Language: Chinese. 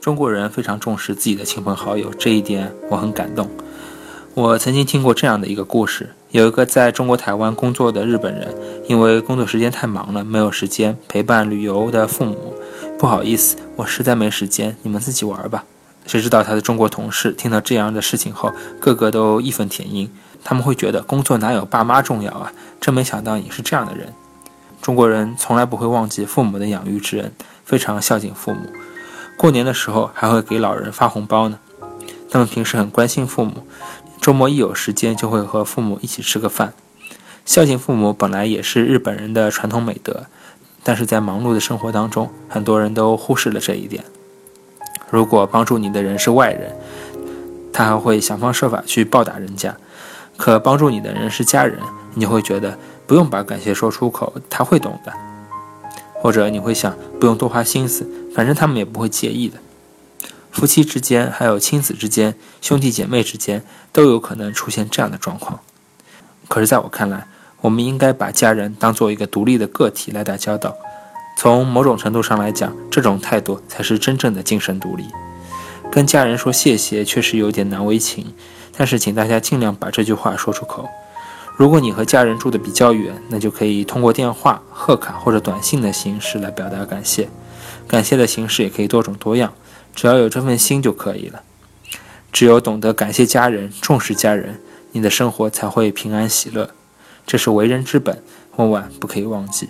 中国人非常重视自己的亲朋好友，这一点我很感动。我曾经听过这样的一个故事：有一个在中国台湾工作的日本人，因为工作时间太忙了，没有时间陪伴旅游的父母。不好意思，我实在没时间，你们自己玩吧。谁知道他的中国同事听到这样的事情后，个个都义愤填膺。他们会觉得工作哪有爸妈重要啊？真没想到你是这样的人。中国人从来不会忘记父母的养育之恩，非常孝敬父母。过年的时候还会给老人发红包呢。他们平时很关心父母，周末一有时间就会和父母一起吃个饭。孝敬父母本来也是日本人的传统美德，但是在忙碌的生活当中，很多人都忽视了这一点。如果帮助你的人是外人，他还会想方设法去报答人家；可帮助你的人是家人，你会觉得。不用把感谢说出口，他会懂的。或者你会想，不用多花心思，反正他们也不会介意的。夫妻之间，还有亲子之间、兄弟姐妹之间，都有可能出现这样的状况。可是，在我看来，我们应该把家人当做一个独立的个体来打交道。从某种程度上来讲，这种态度才是真正的精神独立。跟家人说谢谢，确实有点难为情，但是请大家尽量把这句话说出口。如果你和家人住的比较远，那就可以通过电话、贺卡或者短信的形式来表达感谢。感谢的形式也可以多种多样，只要有这份心就可以了。只有懂得感谢家人、重视家人，你的生活才会平安喜乐。这是为人之本，万万不可以忘记。